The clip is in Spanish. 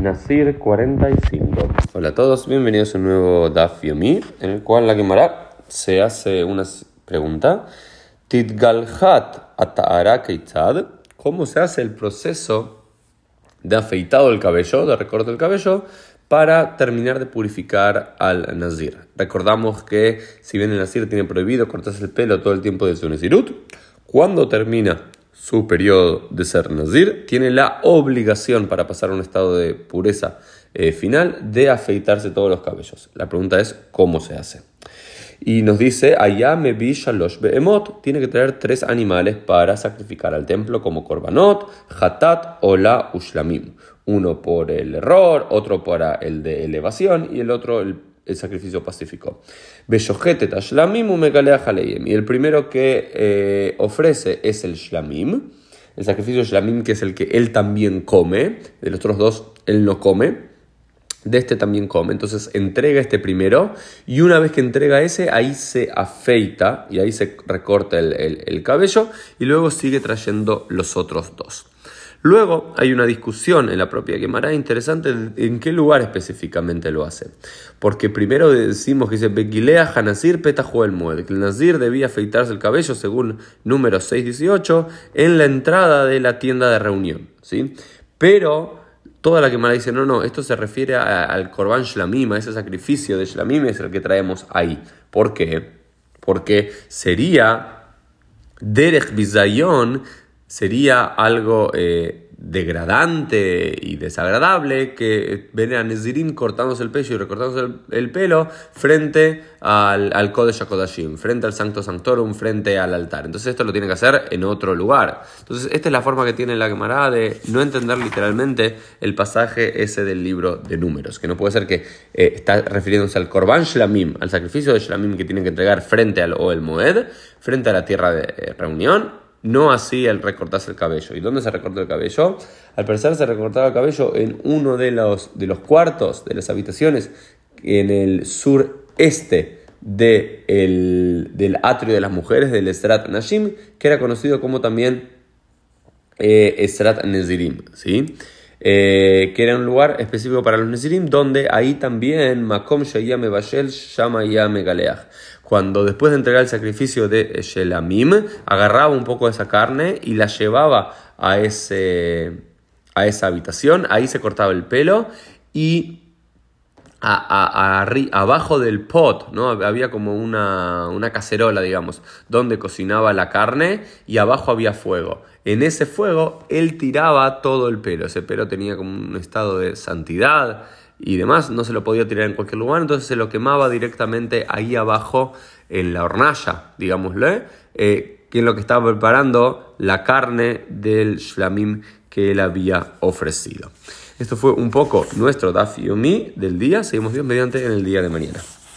Nasir 45. Hola a todos, bienvenidos a un nuevo Daf Yomi, en el cual la Gemara se hace una pregunta. Tidgalhat keitzad. ¿Cómo se hace el proceso de afeitado del cabello, de recorte del cabello, para terminar de purificar al Nazir? Recordamos que si bien el Nazir tiene prohibido cortarse el pelo todo el tiempo de su Nazirut, cuando termina su periodo de ser nazir, tiene la obligación para pasar a un estado de pureza eh, final de afeitarse todos los cabellos. La pregunta es cómo se hace. Y nos dice, allá me tiene que traer tres animales para sacrificar al templo como korbanot, hatat o la ushlamim. Uno por el error, otro para el de elevación y el otro el el sacrificio pacífico. Y el primero que eh, ofrece es el shlamim, el sacrificio shlamim que es el que él también come, de los otros dos él no come. De este también come, entonces entrega este primero y una vez que entrega ese, ahí se afeita y ahí se recorta el cabello y luego sigue trayendo los otros dos. Luego hay una discusión en la propia Gemara interesante en qué lugar específicamente lo hace. Porque primero decimos que dice Begilea Hanasir Petajo el Mued, que el Nazir debía afeitarse el cabello según número 618 en la entrada de la tienda de reunión. ¿sí? Pero toda la Gemara dice, no, no, esto se refiere al Korban Shlamim, a ese sacrificio de Shlamim es el que traemos ahí. ¿Por qué? Porque sería Derech Bizayon sería algo eh, degradante y desagradable que ven a Nezirim cortándose el pelo y recortándose el, pelo frente al, al Kodesh HaKodashim, frente al Sancto Sanctorum, frente al altar. Entonces esto lo tiene que hacer en otro lugar. Entonces esta es la forma que tiene la Gemara de no entender literalmente el pasaje ese del libro de números, que no puede ser que eh, está refiriéndose al Korban Shlamim, al sacrificio de Shlamim que tienen que entregar frente al el Moed, frente a la tierra de eh, reunión, no así el recortarse el cabello. ¿Y dónde se recortó el cabello? Al parecer se recortaba el cabello en uno de los, de los cuartos de las habitaciones en el sureste de del atrio de las mujeres, del Esrat Nashim, que era conocido como también eh, Esrat Nezirim, ¿sí? Eh, que era un lugar específico para los Nezirim, donde ahí también Makom Shayame Bashel Shama Yame Galeach. Cuando después de entregar el sacrificio de Shelamim, agarraba un poco de esa carne y la llevaba a, ese, a esa habitación, ahí se cortaba el pelo y abajo del pot, ¿no? Había como una, una, cacerola, digamos, donde cocinaba la carne y abajo había fuego. En ese fuego él tiraba todo el pelo, ese pelo tenía como un estado de santidad, y demás, no se lo podía tirar en cualquier lugar, entonces se lo quemaba directamente ahí abajo en la hornalla, digámosle, eh, que es lo que estaba preparando la carne del shlamim que él había ofrecido. Esto fue un poco nuestro Daf Yomi del día. Seguimos Dios mediante en el día de mañana.